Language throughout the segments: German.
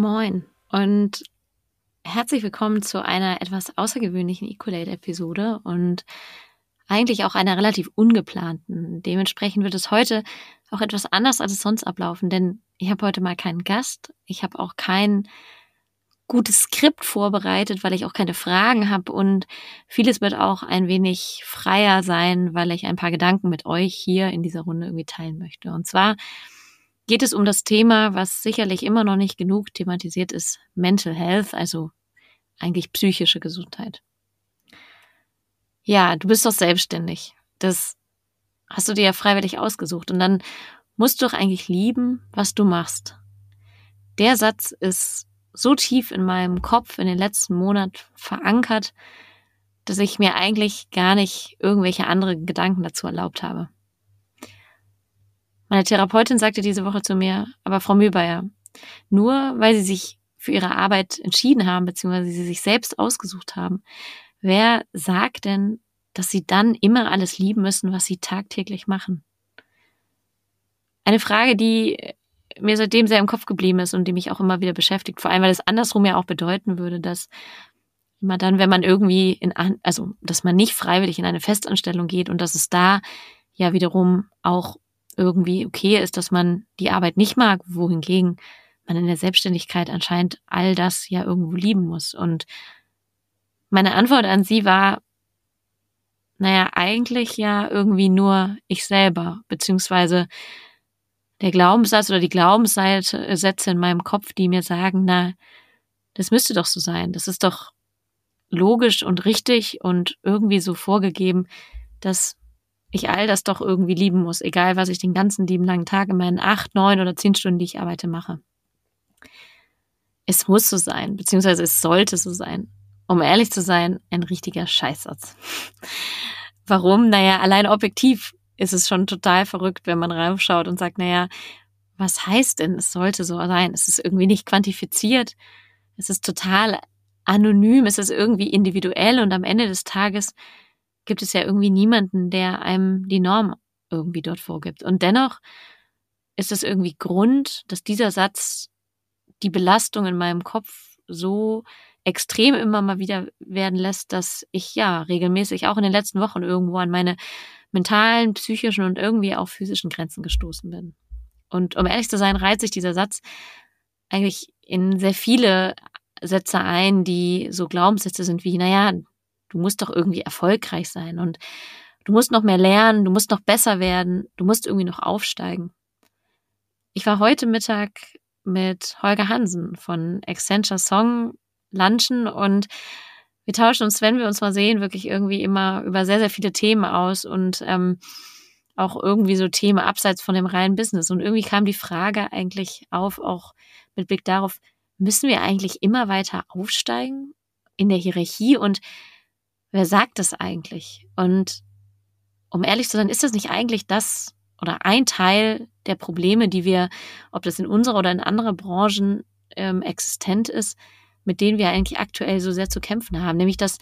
Moin und herzlich willkommen zu einer etwas außergewöhnlichen Ecolate-Episode und eigentlich auch einer relativ ungeplanten. Dementsprechend wird es heute auch etwas anders, als es sonst ablaufen, denn ich habe heute mal keinen Gast. Ich habe auch kein gutes Skript vorbereitet, weil ich auch keine Fragen habe und vieles wird auch ein wenig freier sein, weil ich ein paar Gedanken mit euch hier in dieser Runde irgendwie teilen möchte. Und zwar geht es um das Thema, was sicherlich immer noch nicht genug thematisiert ist, Mental Health, also eigentlich psychische Gesundheit. Ja, du bist doch selbstständig. Das hast du dir ja freiwillig ausgesucht. Und dann musst du doch eigentlich lieben, was du machst. Der Satz ist so tief in meinem Kopf in den letzten Monat verankert, dass ich mir eigentlich gar nicht irgendwelche andere Gedanken dazu erlaubt habe. Meine Therapeutin sagte diese Woche zu mir, aber Frau Mühlbayer, nur weil Sie sich für Ihre Arbeit entschieden haben, beziehungsweise Sie sich selbst ausgesucht haben, wer sagt denn, dass Sie dann immer alles lieben müssen, was Sie tagtäglich machen? Eine Frage, die mir seitdem sehr im Kopf geblieben ist und die mich auch immer wieder beschäftigt, vor allem weil es andersrum ja auch bedeuten würde, dass immer dann, wenn man irgendwie in, also, dass man nicht freiwillig in eine Festanstellung geht und dass es da ja wiederum auch irgendwie okay ist, dass man die Arbeit nicht mag, wohingegen man in der Selbstständigkeit anscheinend all das ja irgendwo lieben muss. Und meine Antwort an sie war, naja, eigentlich ja irgendwie nur ich selber, beziehungsweise der Glaubenssatz oder die Glaubenssätze in meinem Kopf, die mir sagen, na, das müsste doch so sein. Das ist doch logisch und richtig und irgendwie so vorgegeben, dass ich all das doch irgendwie lieben muss, egal was ich den ganzen lieben langen Tag in meinen acht, neun oder zehn Stunden, die ich arbeite, mache. Es muss so sein, beziehungsweise es sollte so sein. Um ehrlich zu sein, ein richtiger Scheißsatz. Warum? Naja, allein objektiv ist es schon total verrückt, wenn man raufschaut und sagt, naja, was heißt denn, es sollte so sein? Es ist irgendwie nicht quantifiziert. Es ist total anonym, es ist irgendwie individuell und am Ende des Tages gibt es ja irgendwie niemanden, der einem die Norm irgendwie dort vorgibt. Und dennoch ist es irgendwie Grund, dass dieser Satz die Belastung in meinem Kopf so extrem immer mal wieder werden lässt, dass ich ja regelmäßig auch in den letzten Wochen irgendwo an meine mentalen, psychischen und irgendwie auch physischen Grenzen gestoßen bin. Und um ehrlich zu sein, reiht sich dieser Satz eigentlich in sehr viele Sätze ein, die so Glaubenssätze sind wie, naja, Du musst doch irgendwie erfolgreich sein und du musst noch mehr lernen, du musst noch besser werden, du musst irgendwie noch aufsteigen. Ich war heute Mittag mit Holger Hansen von Accenture Song lunchen und wir tauschen uns, wenn wir uns mal sehen, wirklich irgendwie immer über sehr, sehr viele Themen aus und ähm, auch irgendwie so Themen abseits von dem reinen Business. Und irgendwie kam die Frage eigentlich auf, auch mit Blick darauf, müssen wir eigentlich immer weiter aufsteigen in der Hierarchie und wer sagt das eigentlich? Und um ehrlich zu sein, ist das nicht eigentlich das oder ein Teil der Probleme, die wir, ob das in unserer oder in anderen Branchen ähm, existent ist, mit denen wir eigentlich aktuell so sehr zu kämpfen haben, nämlich dass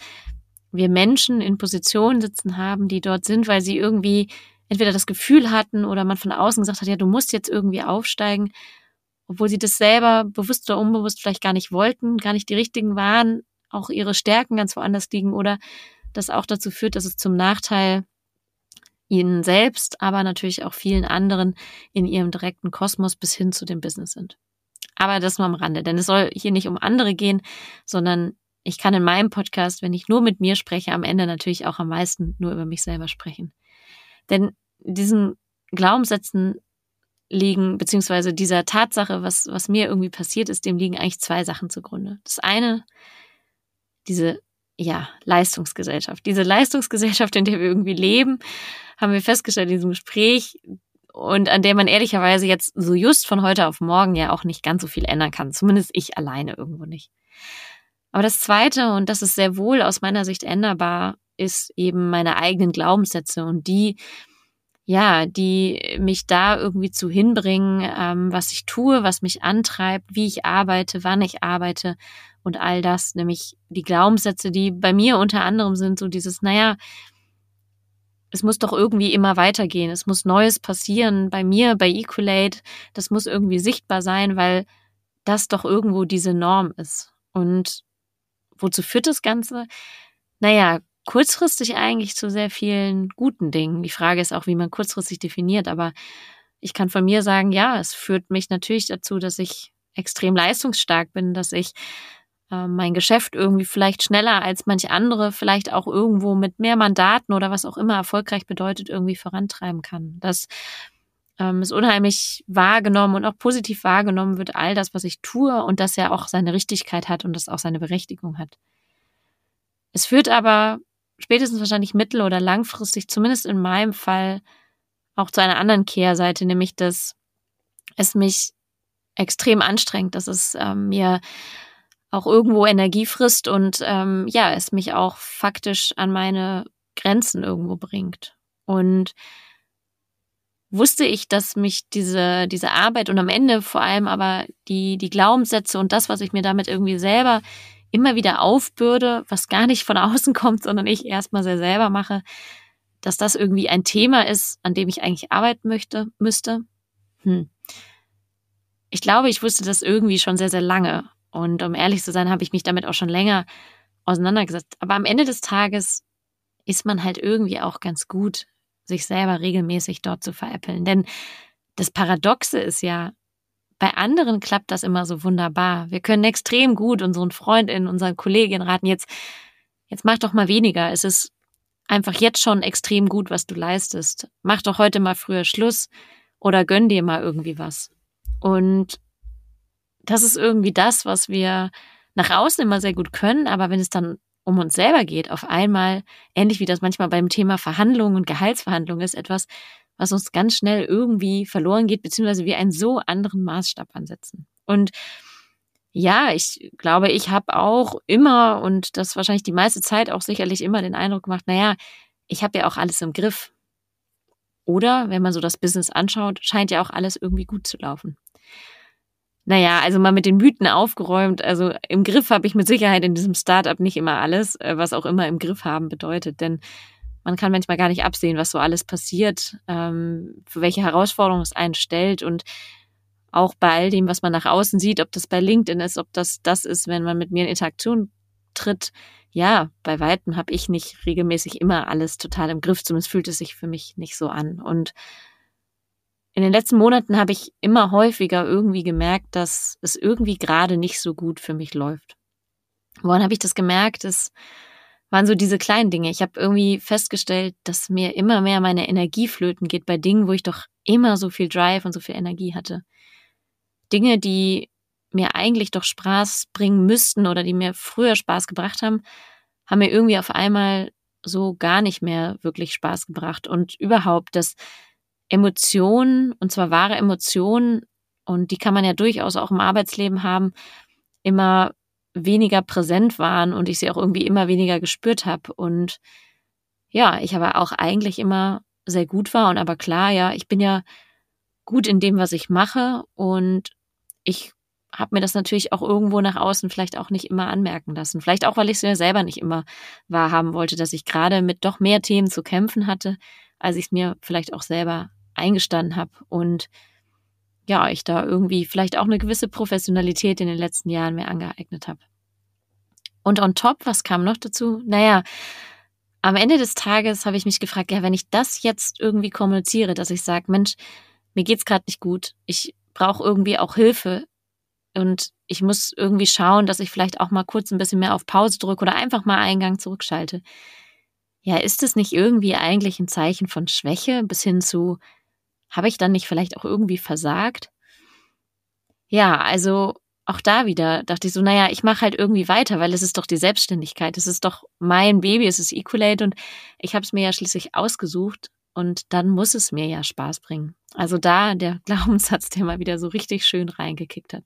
wir Menschen in Positionen sitzen haben, die dort sind, weil sie irgendwie entweder das Gefühl hatten oder man von außen gesagt hat, ja, du musst jetzt irgendwie aufsteigen, obwohl sie das selber bewusst oder unbewusst vielleicht gar nicht wollten, gar nicht die richtigen waren, auch ihre Stärken ganz woanders liegen oder das auch dazu führt, dass es zum Nachteil ihnen selbst, aber natürlich auch vielen anderen in ihrem direkten Kosmos bis hin zu dem Business sind. Aber das nur am Rande, denn es soll hier nicht um andere gehen, sondern ich kann in meinem Podcast, wenn ich nur mit mir spreche, am Ende natürlich auch am meisten nur über mich selber sprechen. Denn diesen Glaubenssätzen liegen, beziehungsweise dieser Tatsache, was, was mir irgendwie passiert ist, dem liegen eigentlich zwei Sachen zugrunde. Das eine diese ja, Leistungsgesellschaft. Diese Leistungsgesellschaft, in der wir irgendwie leben, haben wir festgestellt in diesem Gespräch und an der man ehrlicherweise jetzt so just von heute auf morgen ja auch nicht ganz so viel ändern kann. Zumindest ich alleine irgendwo nicht. Aber das Zweite, und das ist sehr wohl aus meiner Sicht änderbar, ist eben meine eigenen Glaubenssätze und die, ja, die mich da irgendwie zu hinbringen, ähm, was ich tue, was mich antreibt, wie ich arbeite, wann ich arbeite und all das, nämlich die Glaubenssätze, die bei mir unter anderem sind, so dieses, naja, es muss doch irgendwie immer weitergehen, es muss Neues passieren bei mir, bei Equalate, das muss irgendwie sichtbar sein, weil das doch irgendwo diese Norm ist. Und wozu führt das Ganze? Naja, kurzfristig eigentlich zu sehr vielen guten Dingen. Die Frage ist auch, wie man kurzfristig definiert, aber ich kann von mir sagen, ja, es führt mich natürlich dazu, dass ich extrem leistungsstark bin, dass ich äh, mein Geschäft irgendwie vielleicht schneller als manche andere, vielleicht auch irgendwo mit mehr Mandaten oder was auch immer erfolgreich bedeutet, irgendwie vorantreiben kann. Dass ähm, es unheimlich wahrgenommen und auch positiv wahrgenommen wird, all das, was ich tue und das ja auch seine Richtigkeit hat und das auch seine Berechtigung hat. Es führt aber spätestens wahrscheinlich mittel- oder langfristig, zumindest in meinem Fall, auch zu einer anderen Kehrseite, nämlich dass es mich extrem anstrengt, dass es ähm, mir auch irgendwo Energie frisst und ähm, ja, es mich auch faktisch an meine Grenzen irgendwo bringt. Und wusste ich, dass mich diese, diese Arbeit und am Ende vor allem aber die, die Glaubenssätze und das, was ich mir damit irgendwie selber immer wieder aufbürde, was gar nicht von außen kommt, sondern ich erstmal sehr selber mache, dass das irgendwie ein Thema ist, an dem ich eigentlich arbeiten möchte, müsste. Hm. Ich glaube, ich wusste das irgendwie schon sehr, sehr lange. Und um ehrlich zu sein, habe ich mich damit auch schon länger auseinandergesetzt. Aber am Ende des Tages ist man halt irgendwie auch ganz gut, sich selber regelmäßig dort zu veräppeln. Denn das Paradoxe ist ja, bei anderen klappt das immer so wunderbar. Wir können extrem gut unseren Freundinnen, unseren Kolleginnen raten, jetzt, jetzt mach doch mal weniger. Es ist einfach jetzt schon extrem gut, was du leistest. Mach doch heute mal früher Schluss oder gönn dir mal irgendwie was. Und das ist irgendwie das, was wir nach außen immer sehr gut können, aber wenn es dann um uns selber geht, auf einmal, ähnlich wie das manchmal beim Thema Verhandlungen und Gehaltsverhandlungen ist, etwas, was uns ganz schnell irgendwie verloren geht, beziehungsweise wir einen so anderen Maßstab ansetzen. Und ja, ich glaube, ich habe auch immer und das wahrscheinlich die meiste Zeit auch sicherlich immer den Eindruck gemacht, naja, ich habe ja auch alles im Griff. Oder, wenn man so das Business anschaut, scheint ja auch alles irgendwie gut zu laufen. Naja, also mal mit den Mythen aufgeräumt. Also im Griff habe ich mit Sicherheit in diesem Startup nicht immer alles, äh, was auch immer im Griff haben bedeutet. Denn man kann manchmal gar nicht absehen, was so alles passiert, ähm, für welche Herausforderungen es einen stellt und auch bei all dem, was man nach außen sieht, ob das bei LinkedIn ist, ob das das ist, wenn man mit mir in Interaktion tritt. Ja, bei weitem habe ich nicht regelmäßig immer alles total im Griff, zumindest fühlt es sich für mich nicht so an. Und in den letzten Monaten habe ich immer häufiger irgendwie gemerkt, dass es irgendwie gerade nicht so gut für mich läuft. Woran habe ich das gemerkt? Es waren so diese kleinen Dinge. Ich habe irgendwie festgestellt, dass mir immer mehr meine Energie flöten geht bei Dingen, wo ich doch immer so viel Drive und so viel Energie hatte. Dinge, die mir eigentlich doch Spaß bringen müssten oder die mir früher Spaß gebracht haben, haben mir irgendwie auf einmal so gar nicht mehr wirklich Spaß gebracht. Und überhaupt, dass Emotionen, und zwar wahre Emotionen, und die kann man ja durchaus auch im Arbeitsleben haben, immer weniger präsent waren und ich sie auch irgendwie immer weniger gespürt habe. Und ja, ich aber auch eigentlich immer sehr gut war und aber klar, ja, ich bin ja gut in dem, was ich mache und ich habe mir das natürlich auch irgendwo nach außen vielleicht auch nicht immer anmerken lassen. Vielleicht auch, weil ich es ja selber nicht immer wahrhaben wollte, dass ich gerade mit doch mehr Themen zu kämpfen hatte, als ich es mir vielleicht auch selber eingestanden habe und ja, ich da irgendwie vielleicht auch eine gewisse Professionalität in den letzten Jahren mir angeeignet habe. Und on top, was kam noch dazu? Naja, am Ende des Tages habe ich mich gefragt, ja, wenn ich das jetzt irgendwie kommuniziere, dass ich sage, Mensch, mir geht's gerade nicht gut, ich brauche irgendwie auch Hilfe und ich muss irgendwie schauen, dass ich vielleicht auch mal kurz ein bisschen mehr auf Pause drücke oder einfach mal Eingang zurückschalte. Ja, ist es nicht irgendwie eigentlich ein Zeichen von Schwäche bis hin zu, habe ich dann nicht vielleicht auch irgendwie versagt? Ja, also auch da wieder dachte ich so, naja, ich mache halt irgendwie weiter, weil es ist doch die Selbstständigkeit, es ist doch mein Baby, es ist Equalate und ich habe es mir ja schließlich ausgesucht und dann muss es mir ja Spaß bringen. Also da der Glaubenssatz, der mal wieder so richtig schön reingekickt hat.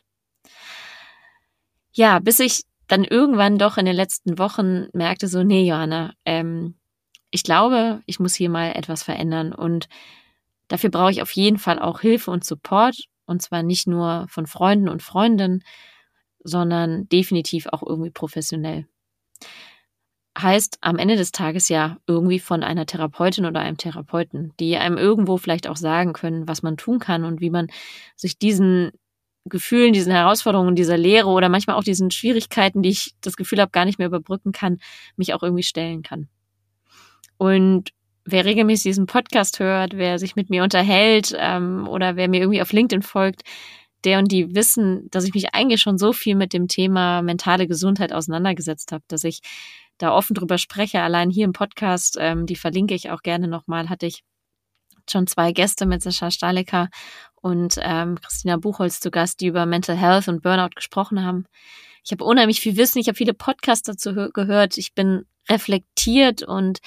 Ja, bis ich dann irgendwann doch in den letzten Wochen merkte so, nee, Johanna, ähm, ich glaube, ich muss hier mal etwas verändern und Dafür brauche ich auf jeden Fall auch Hilfe und Support. Und zwar nicht nur von Freunden und Freundinnen, sondern definitiv auch irgendwie professionell. Heißt am Ende des Tages ja irgendwie von einer Therapeutin oder einem Therapeuten, die einem irgendwo vielleicht auch sagen können, was man tun kann und wie man sich diesen Gefühlen, diesen Herausforderungen, dieser Lehre oder manchmal auch diesen Schwierigkeiten, die ich das Gefühl habe, gar nicht mehr überbrücken kann, mich auch irgendwie stellen kann. Und wer regelmäßig diesen Podcast hört, wer sich mit mir unterhält ähm, oder wer mir irgendwie auf LinkedIn folgt, der und die wissen, dass ich mich eigentlich schon so viel mit dem Thema mentale Gesundheit auseinandergesetzt habe, dass ich da offen drüber spreche. Allein hier im Podcast, ähm, die verlinke ich auch gerne nochmal, hatte ich schon zwei Gäste mit Sascha Stalecker und ähm, Christina Buchholz zu Gast, die über Mental Health und Burnout gesprochen haben. Ich habe unheimlich viel Wissen, ich habe viele Podcasts dazu gehört, ich bin reflektiert und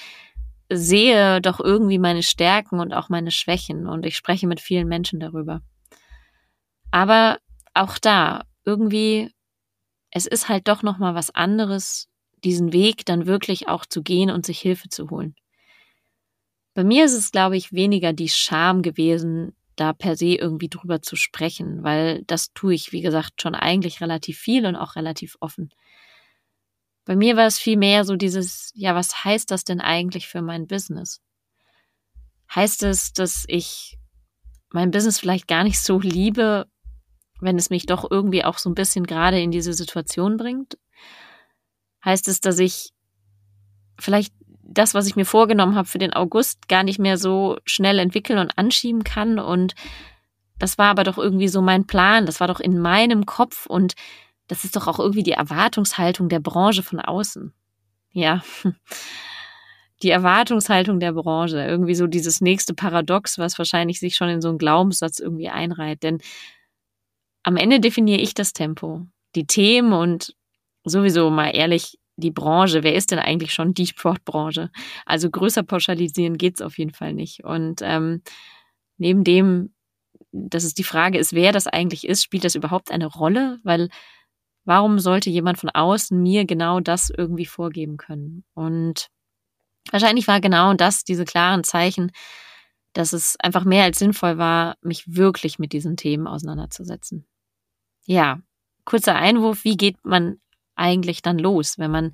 sehe doch irgendwie meine Stärken und auch meine Schwächen und ich spreche mit vielen Menschen darüber. Aber auch da irgendwie es ist halt doch noch mal was anderes, diesen Weg dann wirklich auch zu gehen und sich Hilfe zu holen. Bei mir ist es, glaube ich, weniger die Scham gewesen, da per se irgendwie drüber zu sprechen, weil das tue ich, wie gesagt, schon eigentlich relativ viel und auch relativ offen. Bei mir war es viel mehr so dieses, ja, was heißt das denn eigentlich für mein Business? Heißt es, dass ich mein Business vielleicht gar nicht so liebe, wenn es mich doch irgendwie auch so ein bisschen gerade in diese Situation bringt? Heißt es, dass ich vielleicht das, was ich mir vorgenommen habe für den August, gar nicht mehr so schnell entwickeln und anschieben kann? Und das war aber doch irgendwie so mein Plan, das war doch in meinem Kopf und das ist doch auch irgendwie die Erwartungshaltung der Branche von außen. Ja. Die Erwartungshaltung der Branche, irgendwie so dieses nächste Paradox, was wahrscheinlich sich schon in so einen Glaubenssatz irgendwie einreiht. Denn am Ende definiere ich das Tempo, die Themen und sowieso mal ehrlich, die Branche, wer ist denn eigentlich schon die Sportbranche? Also größer pauschalisieren geht's auf jeden Fall nicht. Und ähm, neben dem, dass es die Frage ist, wer das eigentlich ist, spielt das überhaupt eine Rolle? Weil warum sollte jemand von außen mir genau das irgendwie vorgeben können? Und wahrscheinlich war genau das, diese klaren Zeichen, dass es einfach mehr als sinnvoll war, mich wirklich mit diesen Themen auseinanderzusetzen. Ja, kurzer Einwurf, wie geht man eigentlich dann los, wenn man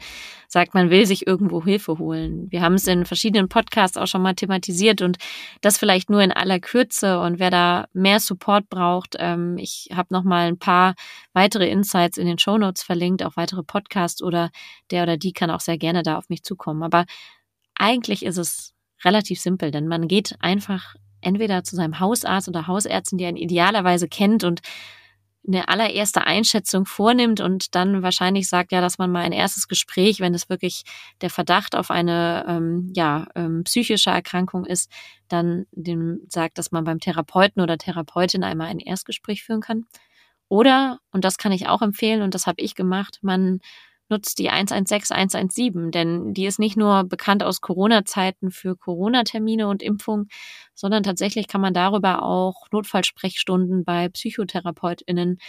sagt, man will sich irgendwo Hilfe holen. Wir haben es in verschiedenen Podcasts auch schon mal thematisiert und das vielleicht nur in aller Kürze. Und wer da mehr Support braucht, ähm, ich habe noch mal ein paar weitere Insights in den Show Notes verlinkt, auch weitere Podcasts oder der oder die kann auch sehr gerne da auf mich zukommen. Aber eigentlich ist es relativ simpel, denn man geht einfach entweder zu seinem Hausarzt oder Hausärztin, die einen idealerweise kennt und eine allererste Einschätzung vornimmt und dann wahrscheinlich sagt ja, dass man mal ein erstes Gespräch, wenn es wirklich der Verdacht auf eine ähm, ja ähm, psychische Erkrankung ist, dann dem sagt, dass man beim Therapeuten oder Therapeutin einmal ein Erstgespräch führen kann. Oder und das kann ich auch empfehlen und das habe ich gemacht, man nutzt die 116 117, denn die ist nicht nur bekannt aus Corona-Zeiten für Corona-Termine und Impfungen, sondern tatsächlich kann man darüber auch Notfallsprechstunden bei PsychotherapeutInnen,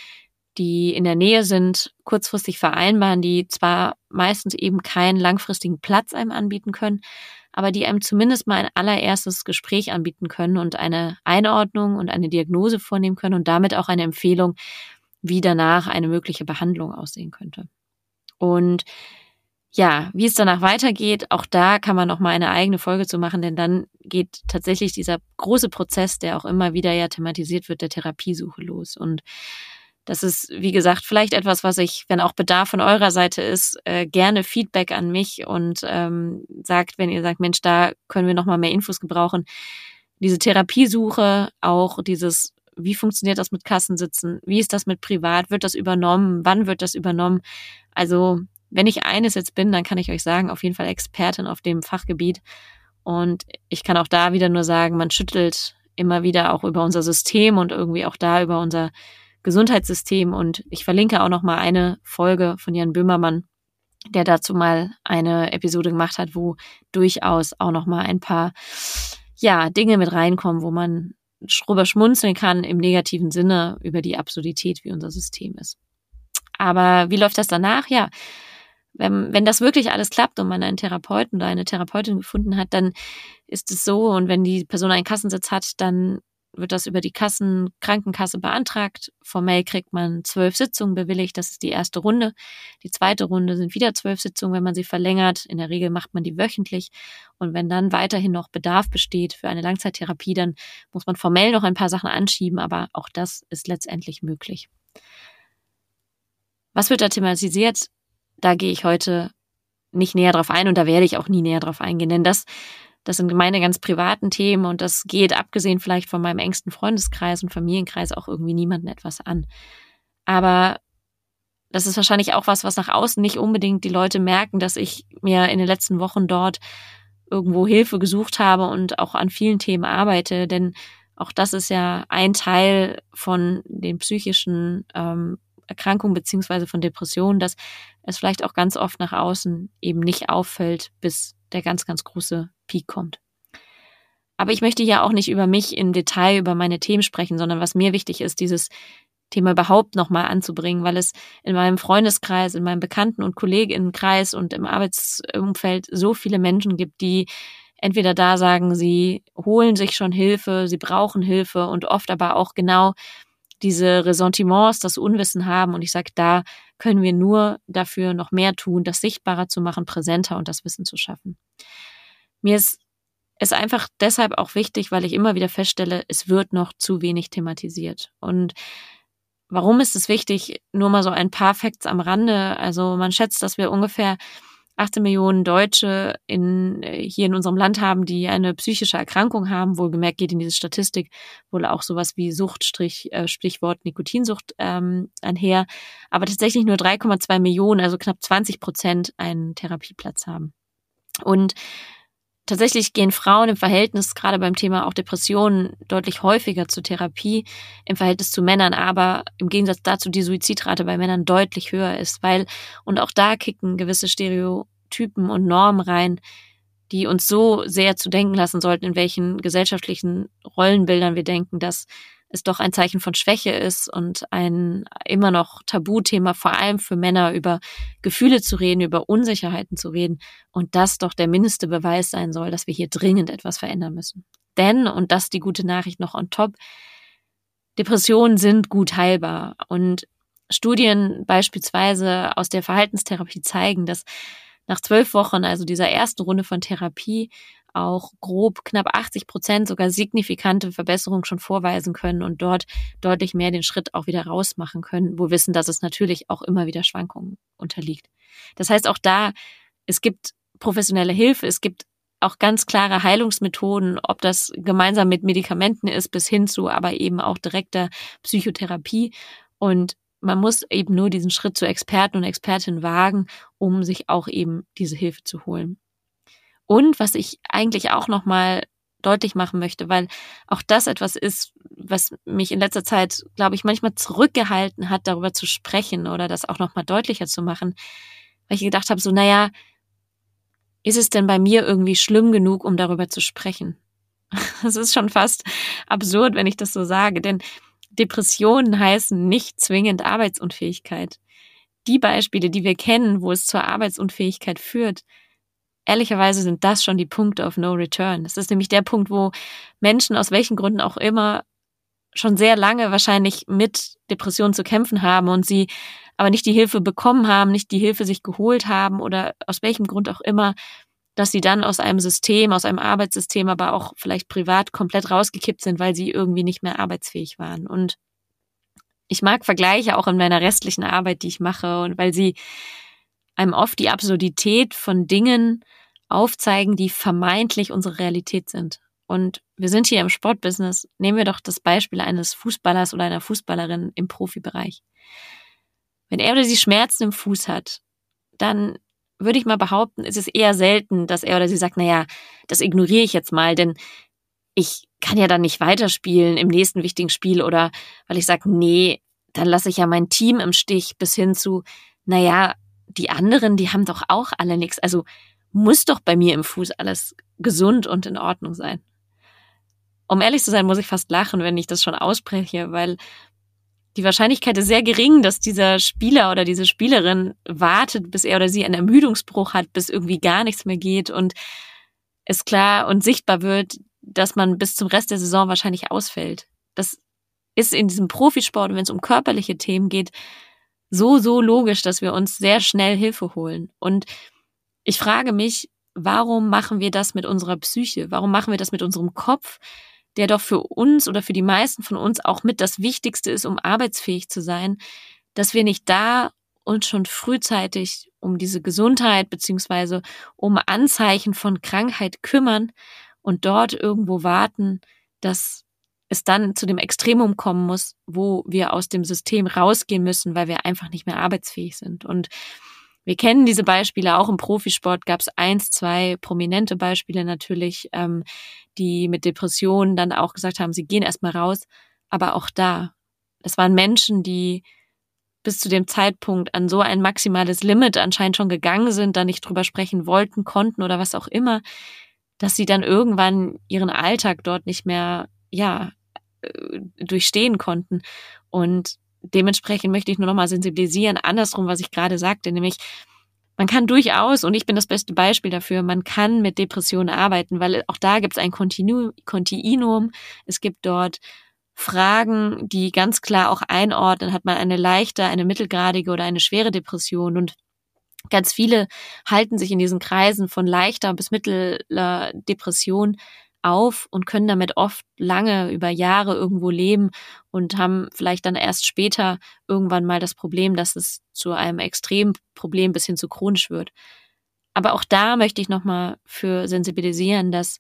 die in der Nähe sind, kurzfristig vereinbaren, die zwar meistens eben keinen langfristigen Platz einem anbieten können, aber die einem zumindest mal ein allererstes Gespräch anbieten können und eine Einordnung und eine Diagnose vornehmen können und damit auch eine Empfehlung, wie danach eine mögliche Behandlung aussehen könnte. Und ja, wie es danach weitergeht, auch da kann man noch mal eine eigene Folge zu machen, denn dann geht tatsächlich dieser große Prozess, der auch immer wieder ja thematisiert wird, der Therapiesuche los. Und das ist, wie gesagt, vielleicht etwas, was ich, wenn auch Bedarf von eurer Seite ist, äh, gerne Feedback an mich und ähm, sagt, wenn ihr sagt, Mensch, da können wir noch mal mehr Infos gebrauchen. Diese Therapiesuche, auch dieses wie funktioniert das mit Kassensitzen? Wie ist das mit privat? Wird das übernommen? Wann wird das übernommen? Also, wenn ich eines jetzt bin, dann kann ich euch sagen, auf jeden Fall Expertin auf dem Fachgebiet. Und ich kann auch da wieder nur sagen, man schüttelt immer wieder auch über unser System und irgendwie auch da über unser Gesundheitssystem. Und ich verlinke auch noch mal eine Folge von Jan Böhmermann, der dazu mal eine Episode gemacht hat, wo durchaus auch noch mal ein paar ja Dinge mit reinkommen, wo man drüber schmunzeln kann im negativen Sinne über die Absurdität, wie unser System ist. Aber wie läuft das danach? Ja, wenn, wenn das wirklich alles klappt und man einen Therapeuten oder eine Therapeutin gefunden hat, dann ist es so. Und wenn die Person einen Kassensitz hat, dann wird das über die Kassen, Krankenkasse beantragt. Formell kriegt man zwölf Sitzungen bewilligt. Das ist die erste Runde. Die zweite Runde sind wieder zwölf Sitzungen, wenn man sie verlängert. In der Regel macht man die wöchentlich. Und wenn dann weiterhin noch Bedarf besteht für eine Langzeittherapie, dann muss man formell noch ein paar Sachen anschieben. Aber auch das ist letztendlich möglich. Was wird da thematisiert? Da gehe ich heute nicht näher drauf ein und da werde ich auch nie näher drauf eingehen, denn das, das sind meine ganz privaten Themen und das geht abgesehen vielleicht von meinem engsten Freundeskreis und Familienkreis auch irgendwie niemanden etwas an. Aber das ist wahrscheinlich auch was, was nach außen nicht unbedingt die Leute merken, dass ich mir in den letzten Wochen dort irgendwo Hilfe gesucht habe und auch an vielen Themen arbeite, denn auch das ist ja ein Teil von den psychischen ähm, Erkrankungen beziehungsweise von Depressionen, dass es vielleicht auch ganz oft nach außen eben nicht auffällt, bis der ganz, ganz große Peak kommt. Aber ich möchte ja auch nicht über mich im Detail, über meine Themen sprechen, sondern was mir wichtig ist, dieses Thema überhaupt nochmal anzubringen, weil es in meinem Freundeskreis, in meinem Bekannten- und Kolleginnenkreis und im Arbeitsumfeld so viele Menschen gibt, die entweder da sagen, sie holen sich schon Hilfe, sie brauchen Hilfe und oft aber auch genau diese Ressentiments, das Unwissen haben. Und ich sage, da können wir nur dafür noch mehr tun, das sichtbarer zu machen, präsenter und das Wissen zu schaffen. Mir ist es einfach deshalb auch wichtig, weil ich immer wieder feststelle, es wird noch zu wenig thematisiert. Und warum ist es wichtig? Nur mal so ein paar Facts am Rande. Also man schätzt, dass wir ungefähr 18 Millionen Deutsche in, hier in unserem Land haben, die eine psychische Erkrankung haben. Wohlgemerkt geht in diese Statistik wohl auch sowas wie Sucht, Strich, äh, Stichwort Nikotinsucht ähm, einher. Aber tatsächlich nur 3,2 Millionen, also knapp 20 Prozent, einen Therapieplatz haben. Und Tatsächlich gehen Frauen im Verhältnis, gerade beim Thema auch Depressionen, deutlich häufiger zur Therapie im Verhältnis zu Männern, aber im Gegensatz dazu die Suizidrate bei Männern deutlich höher ist, weil, und auch da kicken gewisse Stereotypen und Normen rein, die uns so sehr zu denken lassen sollten, in welchen gesellschaftlichen Rollenbildern wir denken, dass es doch ein Zeichen von Schwäche ist und ein immer noch Tabuthema, vor allem für Männer, über Gefühle zu reden, über Unsicherheiten zu reden und das doch der mindeste Beweis sein soll, dass wir hier dringend etwas verändern müssen. Denn, und das die gute Nachricht noch on top, Depressionen sind gut heilbar und Studien beispielsweise aus der Verhaltenstherapie zeigen, dass nach zwölf Wochen, also dieser ersten Runde von Therapie, auch grob knapp 80 Prozent sogar signifikante Verbesserungen schon vorweisen können und dort deutlich mehr den Schritt auch wieder rausmachen können, wo wissen, dass es natürlich auch immer wieder Schwankungen unterliegt. Das heißt auch da, es gibt professionelle Hilfe, es gibt auch ganz klare Heilungsmethoden, ob das gemeinsam mit Medikamenten ist, bis hin zu aber eben auch direkter Psychotherapie. Und man muss eben nur diesen Schritt zu Experten und Expertinnen wagen, um sich auch eben diese Hilfe zu holen. Und was ich eigentlich auch nochmal deutlich machen möchte, weil auch das etwas ist, was mich in letzter Zeit, glaube ich, manchmal zurückgehalten hat, darüber zu sprechen oder das auch nochmal deutlicher zu machen, weil ich gedacht habe, so, naja, ist es denn bei mir irgendwie schlimm genug, um darüber zu sprechen? Das ist schon fast absurd, wenn ich das so sage, denn Depressionen heißen nicht zwingend Arbeitsunfähigkeit. Die Beispiele, die wir kennen, wo es zur Arbeitsunfähigkeit führt, ehrlicherweise sind das schon die Punkte of No Return. Das ist nämlich der Punkt, wo Menschen aus welchen Gründen auch immer schon sehr lange wahrscheinlich mit Depressionen zu kämpfen haben und sie aber nicht die Hilfe bekommen haben, nicht die Hilfe sich geholt haben oder aus welchem Grund auch immer, dass sie dann aus einem System, aus einem Arbeitssystem, aber auch vielleicht privat komplett rausgekippt sind, weil sie irgendwie nicht mehr arbeitsfähig waren. Und ich mag Vergleiche auch in meiner restlichen Arbeit, die ich mache und weil sie einem oft die Absurdität von Dingen aufzeigen, die vermeintlich unsere Realität sind. Und wir sind hier im Sportbusiness. Nehmen wir doch das Beispiel eines Fußballers oder einer Fußballerin im Profibereich. Wenn er oder sie Schmerzen im Fuß hat, dann würde ich mal behaupten, ist es eher selten, dass er oder sie sagt, naja, das ignoriere ich jetzt mal, denn ich kann ja dann nicht weiterspielen im nächsten wichtigen Spiel oder weil ich sage, nee, dann lasse ich ja mein Team im Stich bis hin zu, naja, die anderen, die haben doch auch alle nichts. Also muss doch bei mir im Fuß alles gesund und in Ordnung sein. Um ehrlich zu sein, muss ich fast lachen, wenn ich das schon ausspreche, weil die Wahrscheinlichkeit ist sehr gering, dass dieser Spieler oder diese Spielerin wartet, bis er oder sie einen Ermüdungsbruch hat, bis irgendwie gar nichts mehr geht und es klar und sichtbar wird, dass man bis zum Rest der Saison wahrscheinlich ausfällt. Das ist in diesem Profisport, wenn es um körperliche Themen geht, so, so logisch, dass wir uns sehr schnell Hilfe holen. Und ich frage mich, warum machen wir das mit unserer Psyche? Warum machen wir das mit unserem Kopf? der doch für uns oder für die meisten von uns auch mit das Wichtigste ist, um arbeitsfähig zu sein, dass wir nicht da uns schon frühzeitig um diese Gesundheit beziehungsweise um Anzeichen von Krankheit kümmern und dort irgendwo warten, dass es dann zu dem Extremum kommen muss, wo wir aus dem System rausgehen müssen, weil wir einfach nicht mehr arbeitsfähig sind. Und wir kennen diese Beispiele auch im Profisport. Gab es eins, zwei prominente Beispiele natürlich, ähm, die mit Depressionen dann auch gesagt haben, sie gehen erstmal raus. Aber auch da, es waren Menschen, die bis zu dem Zeitpunkt an so ein maximales Limit anscheinend schon gegangen sind, da nicht drüber sprechen wollten, konnten oder was auch immer, dass sie dann irgendwann ihren Alltag dort nicht mehr, ja, äh, durchstehen konnten. Und dementsprechend möchte ich nur noch mal sensibilisieren, andersrum, was ich gerade sagte, nämlich man kann durchaus, und ich bin das beste Beispiel dafür, man kann mit Depressionen arbeiten, weil auch da gibt es ein Kontinu Kontinuum. Es gibt dort Fragen, die ganz klar auch einordnen, hat man eine leichte, eine mittelgradige oder eine schwere Depression. Und ganz viele halten sich in diesen Kreisen von leichter bis mittler Depression auf und können damit oft lange über Jahre irgendwo leben und haben vielleicht dann erst später irgendwann mal das Problem, dass es zu einem Extremproblem bis hin zu chronisch wird. Aber auch da möchte ich nochmal für sensibilisieren, dass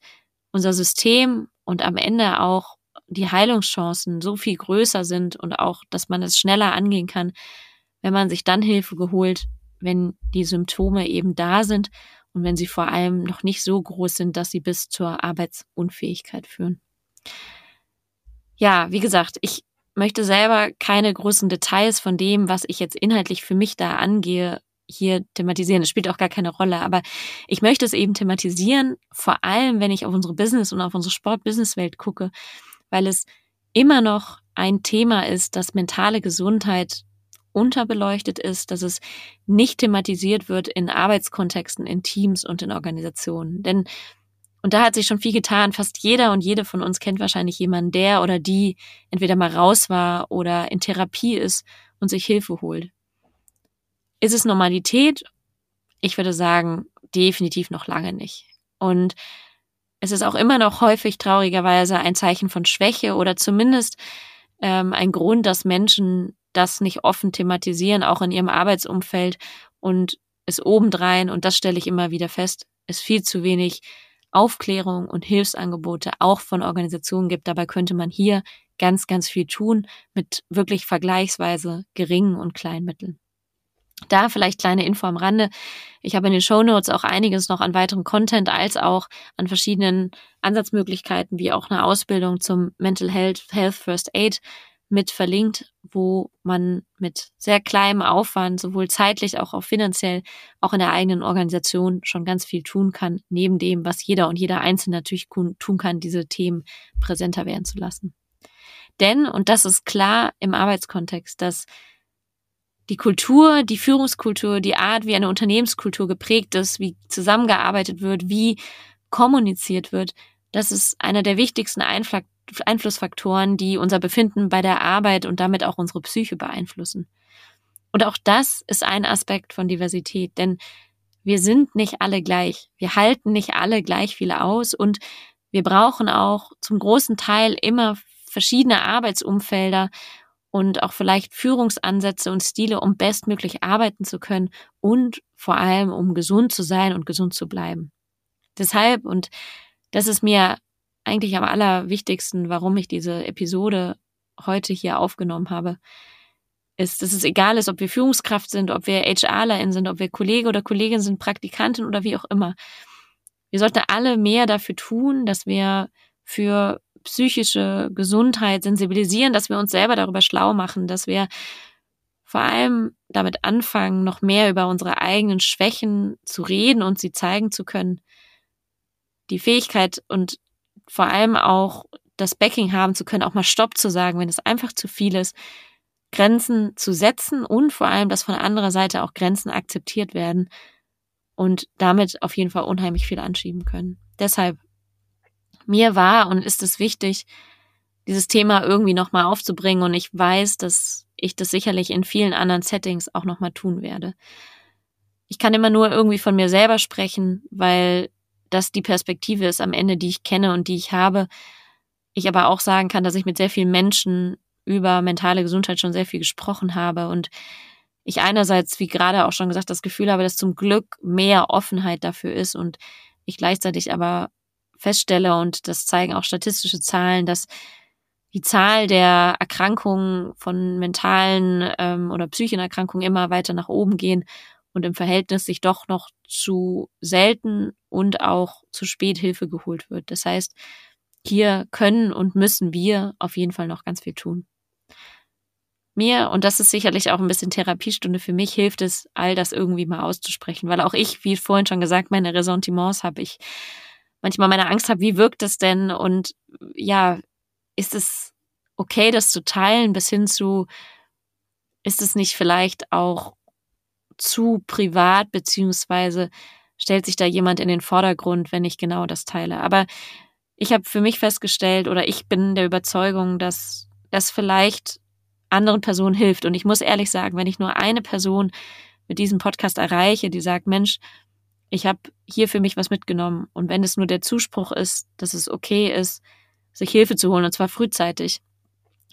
unser System und am Ende auch die Heilungschancen so viel größer sind und auch, dass man es schneller angehen kann, wenn man sich dann Hilfe geholt, wenn die Symptome eben da sind und wenn sie vor allem noch nicht so groß sind, dass sie bis zur Arbeitsunfähigkeit führen. Ja, wie gesagt, ich möchte selber keine großen Details von dem, was ich jetzt inhaltlich für mich da angehe, hier thematisieren. Es spielt auch gar keine Rolle, aber ich möchte es eben thematisieren, vor allem wenn ich auf unsere Business und auf unsere Sport-Business-Welt gucke, weil es immer noch ein Thema ist, dass mentale Gesundheit unterbeleuchtet ist, dass es nicht thematisiert wird in Arbeitskontexten, in Teams und in Organisationen. Denn, und da hat sich schon viel getan, fast jeder und jede von uns kennt wahrscheinlich jemanden, der oder die entweder mal raus war oder in Therapie ist und sich Hilfe holt. Ist es Normalität? Ich würde sagen, definitiv noch lange nicht. Und es ist auch immer noch häufig traurigerweise ein Zeichen von Schwäche oder zumindest ähm, ein Grund, dass Menschen das nicht offen thematisieren, auch in ihrem Arbeitsumfeld und es obendrein, und das stelle ich immer wieder fest, es viel zu wenig Aufklärung und Hilfsangebote auch von Organisationen gibt. Dabei könnte man hier ganz, ganz viel tun mit wirklich vergleichsweise geringen und kleinen Mitteln. Da vielleicht kleine Info am Rande. Ich habe in den Show Notes auch einiges noch an weiterem Content als auch an verschiedenen Ansatzmöglichkeiten, wie auch eine Ausbildung zum Mental Health, Health First Aid mit verlinkt, wo man mit sehr kleinem Aufwand, sowohl zeitlich als auch finanziell, auch in der eigenen Organisation schon ganz viel tun kann, neben dem, was jeder und jeder Einzelne natürlich tun kann, diese Themen präsenter werden zu lassen. Denn, und das ist klar im Arbeitskontext, dass die Kultur, die Führungskultur, die Art, wie eine Unternehmenskultur geprägt ist, wie zusammengearbeitet wird, wie kommuniziert wird, das ist einer der wichtigsten Einflussfaktoren, die unser Befinden bei der Arbeit und damit auch unsere Psyche beeinflussen. Und auch das ist ein Aspekt von Diversität, denn wir sind nicht alle gleich. Wir halten nicht alle gleich viel aus und wir brauchen auch zum großen Teil immer verschiedene Arbeitsumfelder und auch vielleicht Führungsansätze und Stile, um bestmöglich arbeiten zu können und vor allem, um gesund zu sein und gesund zu bleiben. Deshalb, und das ist mir eigentlich am allerwichtigsten, warum ich diese Episode heute hier aufgenommen habe, ist, dass es egal ist, ob wir Führungskraft sind, ob wir HRlerin sind, ob wir Kollege oder Kollegin sind, Praktikantin oder wie auch immer. Wir sollten alle mehr dafür tun, dass wir für psychische Gesundheit sensibilisieren, dass wir uns selber darüber schlau machen, dass wir vor allem damit anfangen, noch mehr über unsere eigenen Schwächen zu reden und sie zeigen zu können. Die Fähigkeit und vor allem auch das Backing haben zu können, auch mal Stopp zu sagen, wenn es einfach zu viel ist, Grenzen zu setzen und vor allem, dass von anderer Seite auch Grenzen akzeptiert werden und damit auf jeden Fall unheimlich viel anschieben können. Deshalb, mir war und ist es wichtig, dieses Thema irgendwie nochmal aufzubringen und ich weiß, dass ich das sicherlich in vielen anderen Settings auch nochmal tun werde. Ich kann immer nur irgendwie von mir selber sprechen, weil das die Perspektive ist am Ende, die ich kenne und die ich habe. ich aber auch sagen kann, dass ich mit sehr vielen Menschen über mentale Gesundheit schon sehr viel gesprochen habe und ich einerseits, wie gerade auch schon gesagt, das Gefühl habe, dass zum Glück mehr Offenheit dafür ist und ich gleichzeitig aber feststelle, und das zeigen auch statistische Zahlen, dass die Zahl der Erkrankungen von mentalen ähm, oder psychischen Erkrankungen immer weiter nach oben gehen und im Verhältnis sich doch noch zu selten und auch zu spät Hilfe geholt wird. Das heißt, hier können und müssen wir auf jeden Fall noch ganz viel tun. Mir, und das ist sicherlich auch ein bisschen Therapiestunde für mich, hilft es, all das irgendwie mal auszusprechen, weil auch ich, wie vorhin schon gesagt, meine Ressentiments habe. Ich manchmal meine Angst habe, wie wirkt es denn? Und ja, ist es okay, das zu teilen, bis hin zu, ist es nicht vielleicht auch zu privat, beziehungsweise stellt sich da jemand in den Vordergrund, wenn ich genau das teile. Aber ich habe für mich festgestellt oder ich bin der Überzeugung, dass das vielleicht anderen Personen hilft. Und ich muss ehrlich sagen, wenn ich nur eine Person mit diesem Podcast erreiche, die sagt, Mensch, ich habe hier für mich was mitgenommen. Und wenn es nur der Zuspruch ist, dass es okay ist, sich Hilfe zu holen, und zwar frühzeitig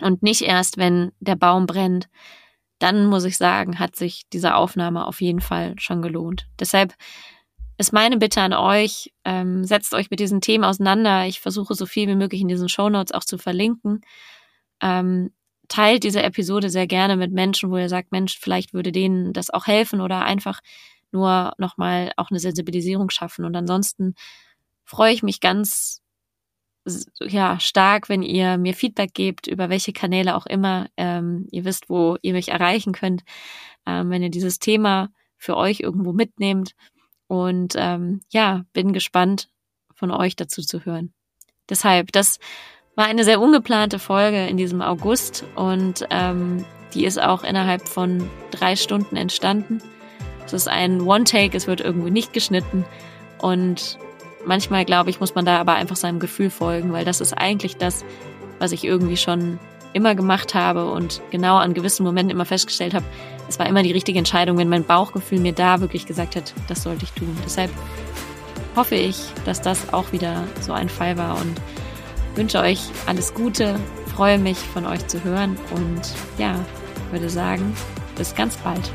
und nicht erst, wenn der Baum brennt, dann muss ich sagen, hat sich diese Aufnahme auf jeden Fall schon gelohnt. Deshalb ist meine Bitte an euch, ähm, setzt euch mit diesen Themen auseinander. Ich versuche so viel wie möglich in diesen Show Notes auch zu verlinken. Ähm, teilt diese Episode sehr gerne mit Menschen, wo ihr sagt, Mensch, vielleicht würde denen das auch helfen oder einfach nur nochmal auch eine Sensibilisierung schaffen. Und ansonsten freue ich mich ganz ja, stark, wenn ihr mir Feedback gebt, über welche Kanäle auch immer. Ähm, ihr wisst, wo ihr mich erreichen könnt, ähm, wenn ihr dieses Thema für euch irgendwo mitnehmt. Und ähm, ja, bin gespannt, von euch dazu zu hören. Deshalb, das war eine sehr ungeplante Folge in diesem August und ähm, die ist auch innerhalb von drei Stunden entstanden. Es ist ein One-Take, es wird irgendwo nicht geschnitten und manchmal glaube ich, muss man da aber einfach seinem Gefühl folgen, weil das ist eigentlich das, was ich irgendwie schon immer gemacht habe und genau an gewissen Momenten immer festgestellt habe, es war immer die richtige Entscheidung, wenn mein Bauchgefühl mir da wirklich gesagt hat, das sollte ich tun. Deshalb hoffe ich, dass das auch wieder so ein Fall war und wünsche euch alles Gute, freue mich von euch zu hören und ja, würde sagen, bis ganz bald.